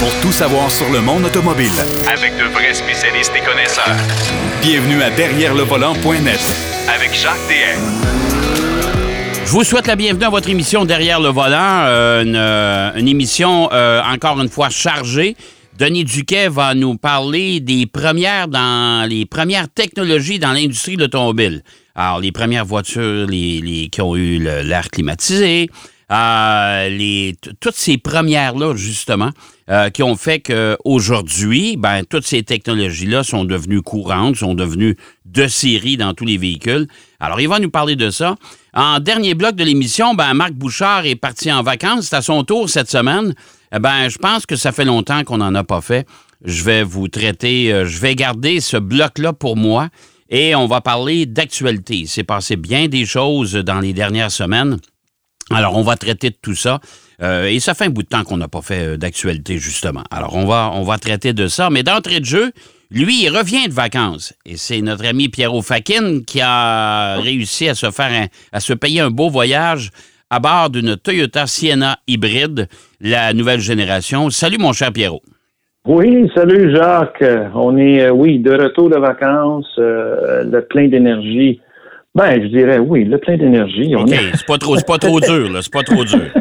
pour tout savoir sur le monde automobile. Avec de vrais spécialistes et connaisseurs. Bienvenue à Derrière le volant.net Avec Jacques DM. Je vous souhaite la bienvenue à votre émission Derrière le volant, euh, une, euh, une émission euh, encore une fois chargée. Denis Duquet va nous parler des premières dans les premières technologies dans l'industrie de l'automobile. Alors, les premières voitures les, les- qui ont eu l'air climatisé, euh, les, toutes ces premières-là, justement, euh, qui ont fait qu'aujourd'hui, ben, toutes ces technologies-là sont devenues courantes, sont devenues de série dans tous les véhicules. Alors, il va nous parler de ça. En dernier bloc de l'émission, ben, Marc Bouchard est parti en vacances. C'est à son tour cette semaine. Eh ben, je pense que ça fait longtemps qu'on n'en a pas fait. Je vais vous traiter, euh, je vais garder ce bloc-là pour moi et on va parler d'actualité. Il s'est passé bien des choses dans les dernières semaines. Alors, on va traiter de tout ça. Euh, et ça fait un bout de temps qu'on n'a pas fait euh, d'actualité, justement. Alors, on va, on va traiter de ça. Mais d'entrée de jeu, lui, il revient de vacances. Et c'est notre ami Pierrot Fakin qui a réussi à se faire un- à se payer un beau voyage à bord d'une Toyota Sienna hybride, la nouvelle génération. Salut, mon cher Pierrot. Oui, salut Jacques. On est, euh, oui, de retour de vacances, le plein d'énergie. Ben, je dirais oui, le plein d'énergie. OK, est- c'est pas trop, c'est pas trop dur, là. C'est pas trop dur.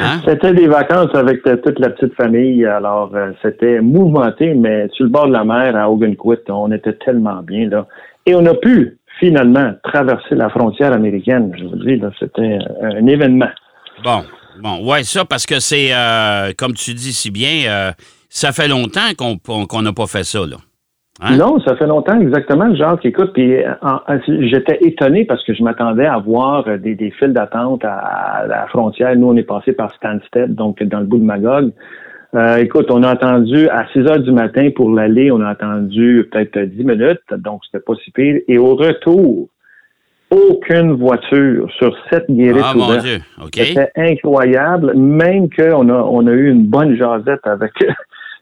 Hein? C'était des vacances avec euh, toute la petite famille. Alors, euh, c'était mouvementé, mais sur le bord de la mer à Ogunquit, on était tellement bien là. Et on a pu finalement traverser la frontière américaine. Je vous dis, là, c'était euh, un événement. Bon, bon, ouais, ça, parce que c'est, euh, comme tu dis si bien, euh, ça fait longtemps qu'on qu'on n'a pas fait ça, là. Hein? Non, ça fait longtemps exactement, Jacques. Écoute, puis j'étais étonné parce que je m'attendais à voir euh, des, des files d'attente à, à la frontière. Nous, on est passé par Stansted, donc dans le bout de Magog. Euh, écoute, on a attendu à 6 heures du matin pour l'aller, on a attendu peut-être 10 minutes, donc c'était pas si pire. Et au retour, aucune voiture sur cette guérite Ah, mon. Dieu, OK. C'était incroyable, même qu'on a, on a eu une bonne jasette avec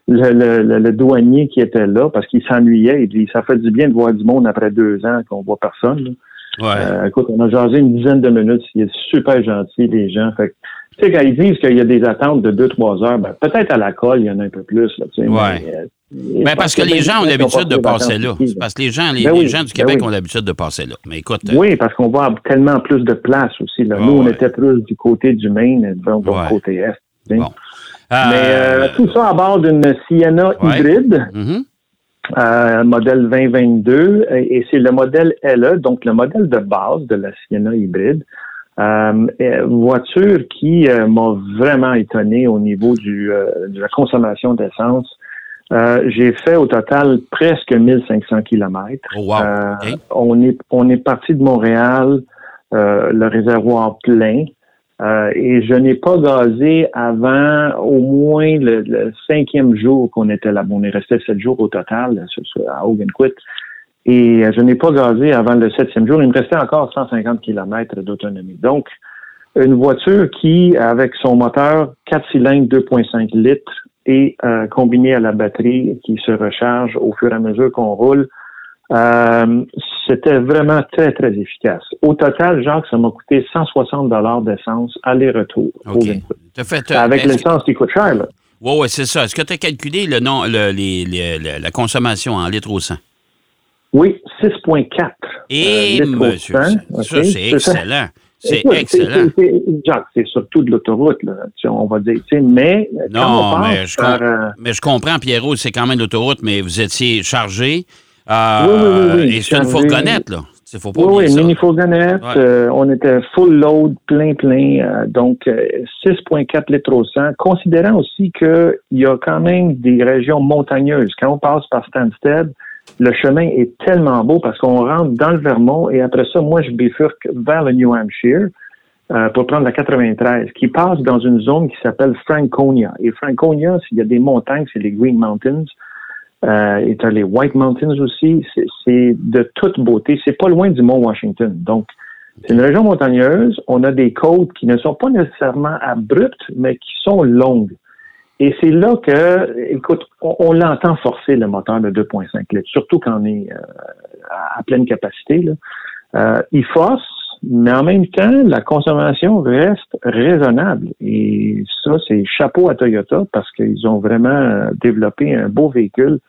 le, le- le- le douanier qui était là parce qu'il s'ennuyait. Il dit ça fait du bien de voir du monde après deux ans qu'on voit personne. là. Ouais. Euh, écoute, on a jasé une dizaine de minutes. Il est super gentil, les gens. Fait que, tu sais, quand ils disent qu'il y a des attentes de deux, trois heures, ben, peut-être à la colle, il y en a un peu plus. Là, tu sais, Ouais. mais, euh, Ben, parce que les gens ont l'habitude de passer là. Parce que les gens, les, Ben les gens du ben Québec oui. ont l'habitude de passer là. Mais écoute, euh, Oui, parce qu'on voit tellement plus de place aussi. Là. Ah, Nous, on ouais. était plus du côté du Maine, donc, Ouais. côté Est. bon. Mais Euh, euh, tout ça à bord d'une Sienna Ouais. hybride, mhm. euh, modèle 2022, et, et c'est le modèle LE, donc le modèle de base de la Sienna hybride. Euh, voiture qui euh, m'a vraiment étonné au niveau du, euh, de la consommation d'essence. Euh, J'ai fait au total presque 1500 kilomètres. Oh, wow. On est on est parti de Montréal, euh, le réservoir plein, euh, et je n'ai pas gazé avant au moins le, cinquième jour qu'on était là. On est resté sept jours au total à Ogunquit. Et euh, je n'ai pas gazé avant le septième jour. Il me restait encore 150 km d'autonomie. Donc, une voiture qui, avec son moteur 4 cylindres 2.5 litres et euh, combiné à la batterie qui se recharge au fur et à mesure qu'on roule, euh, c'était vraiment très, très efficace. Au total, Jacques, ça m'a coûté 160 dollars d'essence aller-retour. fait, Avec que- l'essence qui coûte cher, là. Ouais, ouais, c'est ça. Est-ce que tu as calculé le nom, le- les- les- le- la consommation en litres au 100? Oui, 6,4 Et euh, au monsieur, 100, ça, c'est excellent. C'est excellent. Jacques, c'est surtout de l'autoroute, on va dire. Mais quand Non, on passe mais je, par, euh, mais je comprends, Pierrot, c'est quand même l'autoroute, mais vous étiez chargé. Euh, Oui, oui, oui, oui, et c'est une chargé. fourgonnette, là. Il faut pas Oui, oui, mini fourgonnette. Ouais. euh, on était full load, plein, plein. euh, donc, euh, 6,4 litres au 100. Considérant aussi qu'il y a quand même des régions montagneuses. Quand on passe par Stansted, le chemin est tellement beau parce qu'on rentre dans le Vermont et après ça, moi, je bifurque vers le New Hampshire euh, pour prendre la 93, qui passe dans une zone qui s'appelle Franconia. Et Franconia, s'il y a des montagnes, c'est les Green Mountains. Euh, et t'as les White Mountains aussi. C'est- de toute beauté. C'est pas loin du Mont Washington. Donc, c'est une région montagneuse. On a des côtes qui ne sont pas nécessairement abruptes, mais qui sont longues. Et c'est là que, écoute, on, on l'entend forcer le moteur de 2.5 litres, surtout quand on est euh, à pleine capacité. Là. Euh, il force, mais en même temps, la consommation reste raisonnable. Et ça, c'est chapeau à Toyota parce qu'ils ont vraiment développé un beau véhicule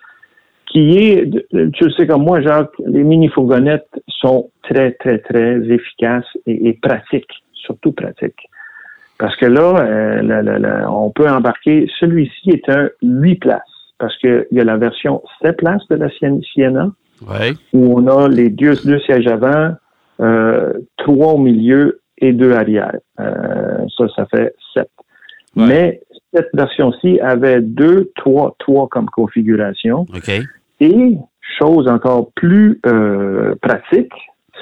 qui est, tu sais comme moi, Jacques, les mini-fourgonnettes sont très, très, très efficaces et, pratiques, surtout pratiques. Parce que là, euh, on peut embarquer, celui-ci est un 8 places, parce qu'il y a la version 7 places de la Sienna, où on a les deux, deux sièges avant, trois au milieu et deux arrière. Euh, ça, ça fait 7. Mais cette version-ci avait deux, trois, trois comme configuration. Et chose encore plus euh, pratique,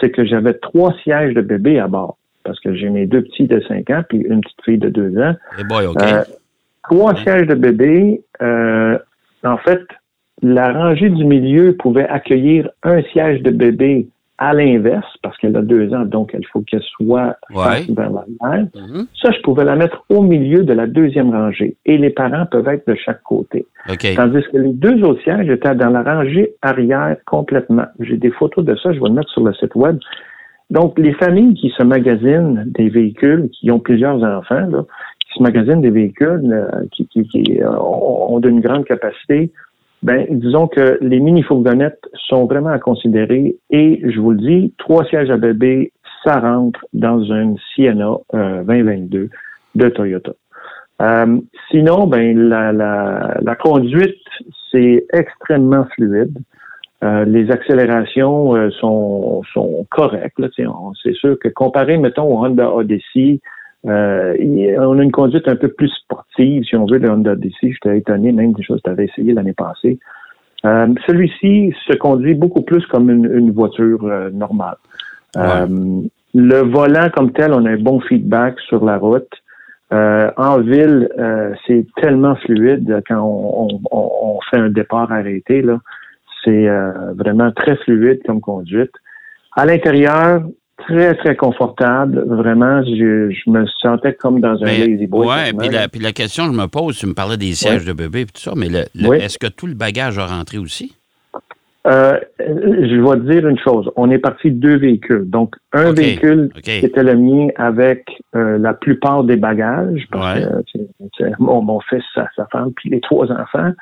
c'est que j'avais trois sièges de bébé à bord. Parce que j'ai mes deux petits de 5 ans puis une petite fille de 2 ans. Hey boy, euh, trois sièges de bébé. Euh, en fait, la rangée du milieu pouvait accueillir un siège de bébé à l'inverse, parce qu'elle a deux ans, donc il faut qu'elle soit face vers la mère. Mm-hmm. Ça, je pouvais la mettre au milieu de la deuxième rangée et les parents peuvent être de chaque côté. Tandis que les deux autres sièges étaient dans la rangée arrière complètement. J'ai des photos de ça, je vais le mettre sur le site web. Donc, les familles qui se magasinent des véhicules, qui ont plusieurs enfants, là, qui se magasinent des véhicules euh, qui, qui, qui euh, ont d'une grande capacité, ben, disons que les mini-fourgonnettes sont vraiment à considérer et je vous le dis, trois sièges à bébé, ça rentre dans une Sienna 2022 euh, de Toyota. Euh, sinon, ben la, la, la conduite, c'est extrêmement fluide. Euh, les accélérations sont, sont correctes. C'est sûr que comparé, mettons, au Honda Odyssey, euh, on a une conduite un peu plus sportive, si on veut, le Honda DC. J'étais étonné même des choses que tu avais essayé l'année passée. Euh, celui-ci se conduit beaucoup plus comme une, voiture euh, normale. le volant comme tel, on a un bon feedback sur la route. en ville, c'est tellement fluide quand on, fait un départ arrêté. C'est vraiment très fluide comme conduite. À l'intérieur, très, très confortable. Vraiment, je, je me sentais comme dans un lazy boy. Oui, puis la, puis la question que je me pose, tu me parlais des sièges de bébé et tout ça, mais le, est-ce que tout le bagage a rentré aussi? Euh, je vais te dire une chose. On est parti de deux véhicules. Donc, un véhicule qui était le mien avec euh, la plupart des bagages, parce que mon, fils, sa, femme, puis les trois enfants,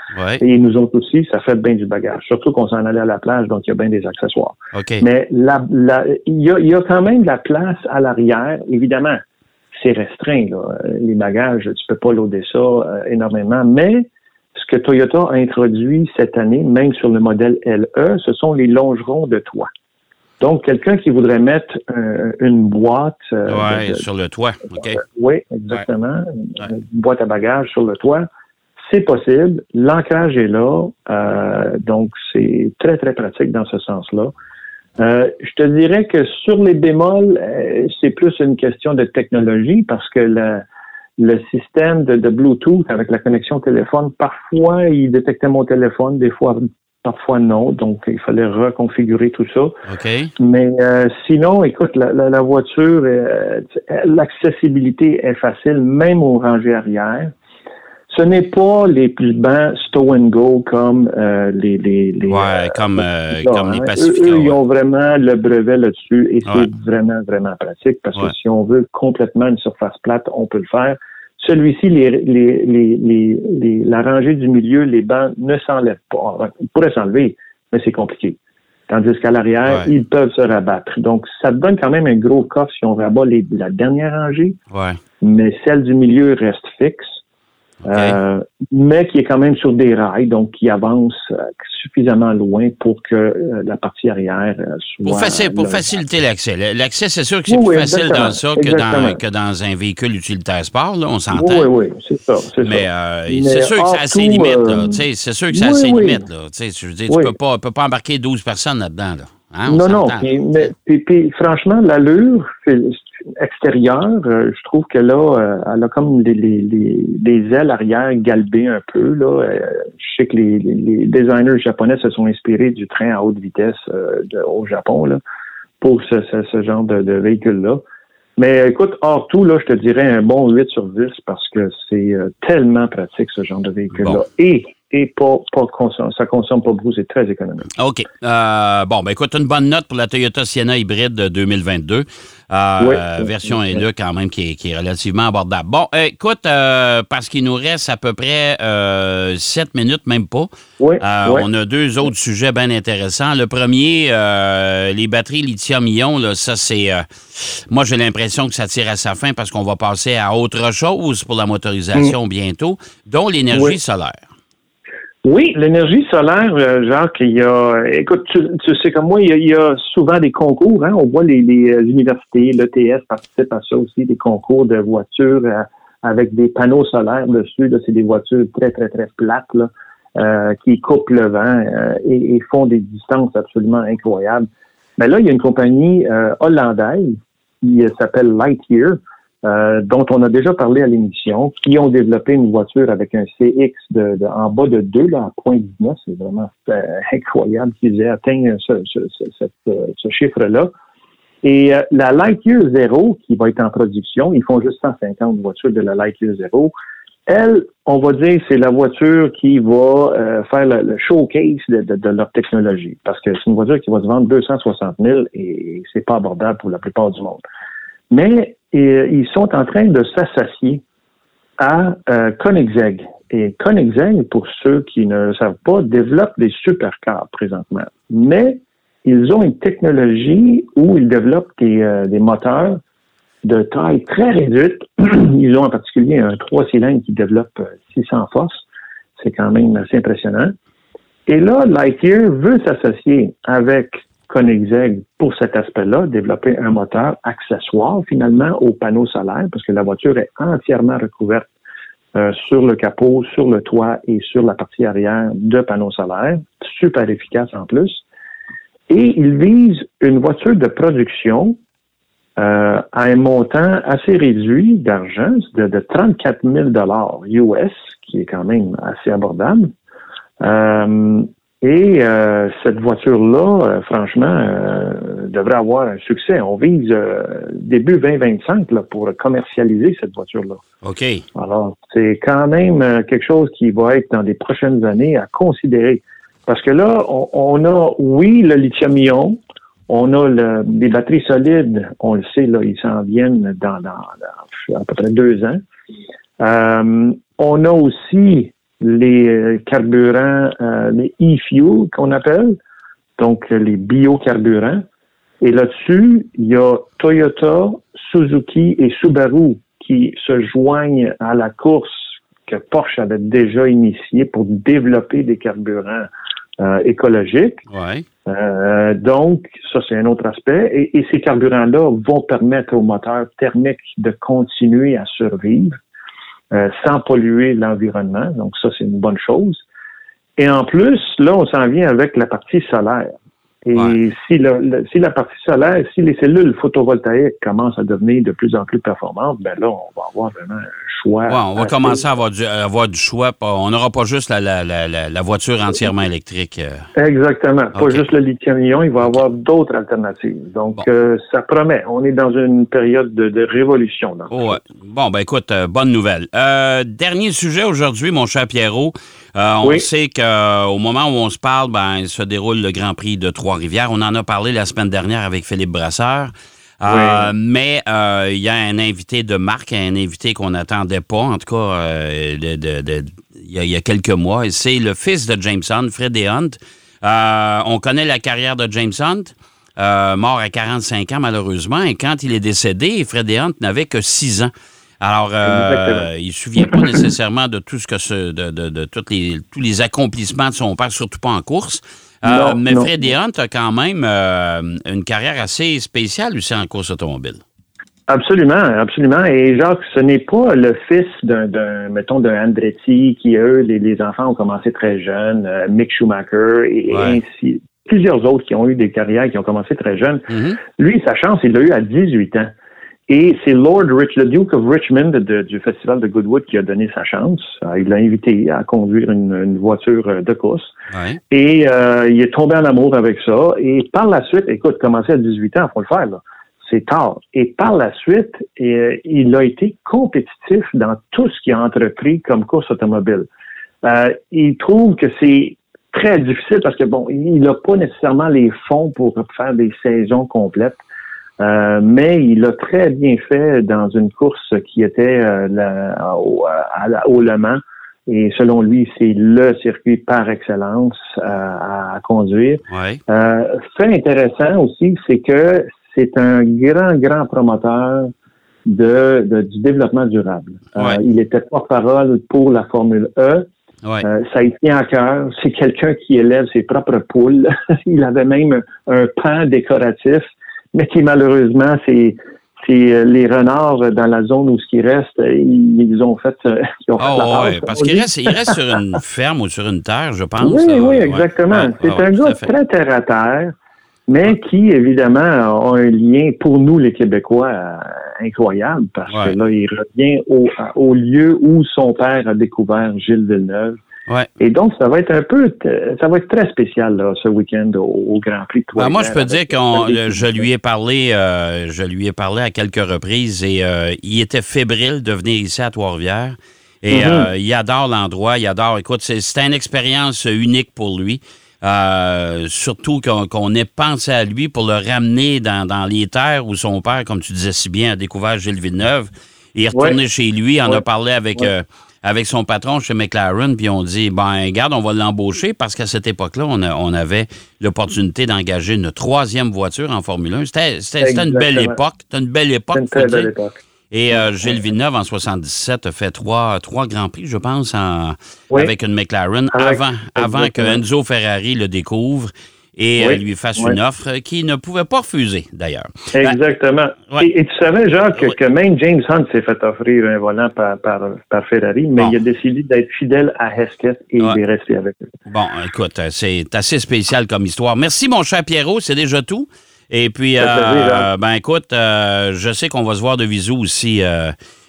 et nous autres aussi, ça fait bien du bagage. Surtout qu'on s'en allait à la plage, donc il y a bien des accessoires. Mais la, il, y a, il y a quand même de la place à l'arrière, évidemment. C'est restreint, là. les bagages, tu peux pas loader ça euh, énormément, mais ce que Toyota a introduit cette année, même sur le modèle LE, ce sont les longerons de toit. Donc, quelqu'un qui voudrait mettre euh, une boîte... Euh, sur le toit, OK. Euh, oui, exactement. Une boîte à bagages sur le toit. C'est possible. L'ancrage est là. donc, c'est très, très pratique dans ce sens-là. je te dirais que sur les bémols, c'est plus une question de technologie parce que la, le système de, Bluetooth avec la connexion téléphone, parfois, il détectait mon téléphone, des fois, parfois non. Donc, il fallait reconfigurer tout ça. Mais euh, sinon, écoute, la, voiture, euh, l'accessibilité est facile, même au rangées arrière. Ce n'est pas les plus bancs stow and go comme euh, les, les, les ouais, comme, comme les Pacifica. Eux, ils ont vraiment le brevet là-dessus et c'est vraiment, vraiment pratique parce que si on veut complètement une surface plate, on peut le faire. Celui-ci, les, les, les, les, la rangée du milieu, les bancs ne s'enlèvent pas. Ils pourraient s'enlever, mais c'est compliqué. Tandis qu'à l'arrière, ils peuvent se rabattre. Donc, ça donne quand même un gros coffre si on rabat les, la dernière rangée. Ouais. Mais celle du milieu reste fixe. Euh, mais qui est quand même sur des rails, donc qui avance euh, suffisamment loin pour que euh, la partie arrière soit. Pour, faciliter l'accès. L'accès, c'est sûr que c'est plus facile dans ça que dans, que dans, un véhicule utilitaire sport, là, on s'entend. Oui, oui, c'est ça. Mais, c'est sûr que ça a ses limites. c'est sûr que ça a ses limites. Je veux dire, tu ne peux pas, peux pas embarquer 12 personnes là-dedans. Là. Hein, non, non. mais, puis, franchement, l'allure extérieure, euh, je trouve que là, euh, elle a comme des, les, ailes arrière galbées un peu. Là. Euh, je sais que les, designers japonais se sont inspirés du train à haute vitesse au Japon là, pour ce, ce, genre de, de véhicule-là. Mais écoute, hors tout, là, je te dirais un bon 8 sur 10 parce que c'est tellement pratique ce genre de véhicule-là. Et et pas, pas consomme, ça consomme pas beaucoup, c'est très économique. OK. Euh, bon, ben écoute, une bonne note pour la Toyota Sienna hybride de 2022. Euh, version est là quand même qui est, relativement abordable. Bon, écoute, euh, parce qu'il nous reste à peu près euh, sept minutes, même pas. Oui, On a deux autres sujets bien intéressants. Le premier, les batteries lithium-ion, ça c'est... moi, j'ai l'impression que ça tire à sa fin parce qu'on va passer à autre chose pour la motorisation mm. bientôt, dont l'énergie solaire. Oui, l'énergie solaire, euh, Jacques, il y a, écoute, tu, sais comme moi, il y, a, souvent des concours. Hein, on voit les, les euh, universités, l'ETS participe à ça aussi, des concours de voitures euh, avec des panneaux solaires dessus. C'est des voitures très, très, très plates là, qui coupent le vent et, et, font des distances absolument incroyables. Mais là, il y a une compagnie hollandaise qui s'appelle Lightyear euh, dont on a déjà parlé à l'émission, qui ont développé une voiture avec un CX de, en bas de 2, là, à 0.19. C'est vraiment euh, incroyable qu'ils aient atteint ce, ce, chiffre-là. Et euh, la Lightyear Zero, qui va être en production, ils font juste 150 voitures de la Lightyear Zero. Elle, on va dire, c'est la voiture qui va faire le, showcase de, de, leur technologie. Parce que c'est une voiture qui va se vendre 260 000 et c'est pas abordable pour la plupart du monde. Mais euh, ils sont en train de s'associer à euh, Koenigsegg. Et Koenigsegg, pour ceux qui ne le savent pas, développe des supercars présentement. Mais ils ont une technologie où ils développent des, euh, des moteurs de taille très réduite. Ils ont en particulier un trois cylindres qui développe 600 forces. C'est quand même assez impressionnant. Et là, Lightyear veut s'associer avec Koenigsegg pour cet aspect-là, développer un moteur accessoire finalement au panneau solaire, parce que la voiture est entièrement recouverte euh, sur le capot, sur le toit et sur la partie arrière de panneaux solaires, super efficace en plus. Et il vise une voiture de production euh, à un montant assez réduit d'argent, de, de 34 000 US, qui est quand même assez abordable. Euh, et euh, cette voiture-là, euh, franchement, euh, devrait avoir un succès. On vise début 2025 là, pour commercialiser cette voiture-là. OK. Alors, c'est quand même quelque chose qui va être dans les prochaines années à considérer. Parce que là, on, a, oui, le lithium-ion, on a le, des batteries solides, on le sait, là, ils s'en viennent dans, dans, à peu près deux ans. on a aussi les euh, carburants, euh, les e-fuel qu'on appelle, donc euh, les biocarburants. Et là-dessus, il y a Toyota, Suzuki et Subaru qui se joignent à la course que Porsche avait déjà initiée pour développer des carburants écologiques. Ouais. donc, ça, c'est un autre aspect. Et, et ces carburants-là vont permettre aux moteurs thermiques de continuer à survivre euh, sans polluer l'environnement. Donc ça, c'est une bonne chose. Et en plus, là, on s'en vient avec la partie solaire. Et si, si la partie solaire, si les cellules photovoltaïques commencent à devenir de plus en plus performantes, ben là, on va avoir vraiment un choix. on va commencer à avoir du, avoir du choix. On n'aura pas juste la, la, la, la, voiture entièrement électrique. Euh. Exactement. Pas juste le lithium-ion, il va y avoir d'autres alternatives. Donc, euh, ça promet. On est dans une période de, de révolution. Oh, bon, ben écoute, euh, bonne nouvelle. dernier sujet aujourd'hui, mon cher Pierrot. On sait qu'au moment où on se parle, ben, il se déroule le Grand Prix de Trois rivière On en a parlé la semaine dernière avec Philippe Brasseur. Euh, mais euh, il y a un invité de marque, un invité qu'on n'attendait pas, en tout cas, euh, il y, a quelques mois. C'est le fils de James Hunt, Freddie Hunt. on connaît la carrière de James Hunt. mort à 45 ans malheureusement, et quand il est décédé, Freddie Hunt n'avait que 6 ans. Alors, il ne se souvient pas nécessairement de tout ce que ce, de, de, les, tous les accomplissements de son père, surtout pas en course. Euh, mais Freddy Hunt a quand même euh, une carrière assez spéciale aussi en course automobile. Absolument, absolument. Et Jacques, ce n'est pas le fils d'un, mettons, d'un Andretti qui, eux, les, enfants ont commencé très jeunes, euh, Mick Schumacher et, ainsi. Plusieurs autres qui ont eu des carrières qui ont commencé très jeunes. Mm-hmm. Lui, sa chance, il l'a eu à 18 ans. Et c'est Lord Rich, le Duke of Richmond du Festival de Goodwood qui a donné sa chance. Euh, il l'a invité à conduire une, voiture euh, de course. Et euh, il est tombé en amour avec ça. Et par la suite, écoute, commencer à 18 ans, faut le faire, là. C'est tard. Et par la suite, il a été compétitif dans tout ce qu'il a entrepris comme course automobile. Euh, il trouve que c'est très difficile parce que bon, il n'a pas nécessairement les fonds pour faire des saisons complètes. Euh, mais il a très bien fait dans une course qui était euh, la, au, au, Le Mans. Et selon lui, c'est le circuit par excellence euh, à, conduire. Ouais. fait intéressant aussi, c'est que c'est un grand, grand promoteur de, de du développement durable. il était porte-parole pour la Formule E. Ouais. ça y tient à cœur. C'est quelqu'un qui élève ses propres poules. il avait même un pan décoratif mais qui malheureusement, c'est euh, les renards dans la zone où ce qui reste, ils, ont fait, euh, ils ont oh, ouais, parce qu'il reste, il reste sur une ferme ou sur une terre, je pense. Oui, oui, exactement. c'est un gars très terre à terre, mais qui, évidemment, a un lien pour nous, les Québécois, euh, incroyable, parce que là, il revient au, au lieu où son père a découvert Gilles Villeneuve. Et donc, ça va être un peu, ça va être très spécial là, ce week-end au, Grand Prix. Ben, moi, je peux dire que je lui ai parlé, euh, je lui ai parlé à quelques reprises et euh, il était fébrile de venir ici à Trois-Rivières. Et mm-hmm. euh, il adore l'endroit, il adore. Écoute, c'est une expérience unique pour lui. surtout qu'on ait pensé à lui pour le ramener dans, les terres où son père, comme tu disais si bien, a découvert Gilles Villeneuve. Il est retourné chez lui, en a parlé avec avec son patron chez McLaren, puis on dit, ben, garde, on va l'embaucher parce qu'à cette époque-là, on, on, avait l'opportunité d'engager une troisième voiture en Formule 1. C'était une belle époque. C'était une belle époque. Une très belle époque. Et euh, Gilles Villeneuve, en 77, a fait trois, trois Grands Prix, je pense, avec une McLaren, avant, avant que Enzo Ferrari le découvre et euh, lui fasse une offre qu'il ne pouvait pas refuser, d'ailleurs. Exactement. Et, tu savais, Jacques, que, même James Hunt s'est fait offrir un volant par, par, Ferrari, mais il a décidé d'être fidèle à Hesketh et il est resté avec eux. Bon, écoute, euh, c'est assez spécial comme histoire. Merci, mon cher Pierrot, c'est déjà tout. Et puis, euh, ben écoute, je sais qu'on va se voir de visu aussi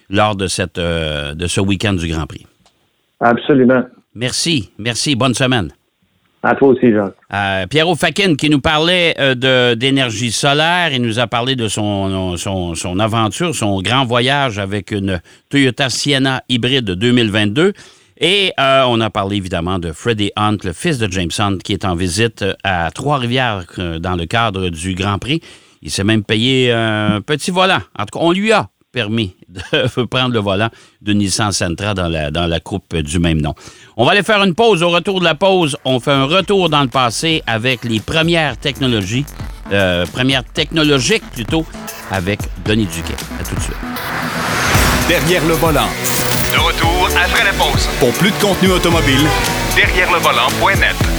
lors de, cette, de ce week-end du Grand Prix. Absolument. Merci, merci. Bonne semaine. À toi aussi, Jean. Euh, Pierrot qui nous parlait euh, d'énergie solaire. Il nous a parlé de son, aventure, son grand voyage avec une Toyota Sienna hybride 2022. Et euh, on a parlé évidemment de Freddie Hunt, le fils de James Hunt, qui est en visite à Trois-Rivières dans le cadre du Grand Prix. Il s'est même payé un petit volant. En tout cas, on lui a permis de prendre le volant de Nissan Sentra dans la, dans la coupe du même nom. On va aller faire une pause. Au retour de la pause, on fait un retour dans le passé avec les premières technologies, euh, premières technologiques plutôt, avec Denis Duquet. À tout de suite. Derrière le volant. De retour après la pause. Pour plus de contenu automobile, derrière le volant.net.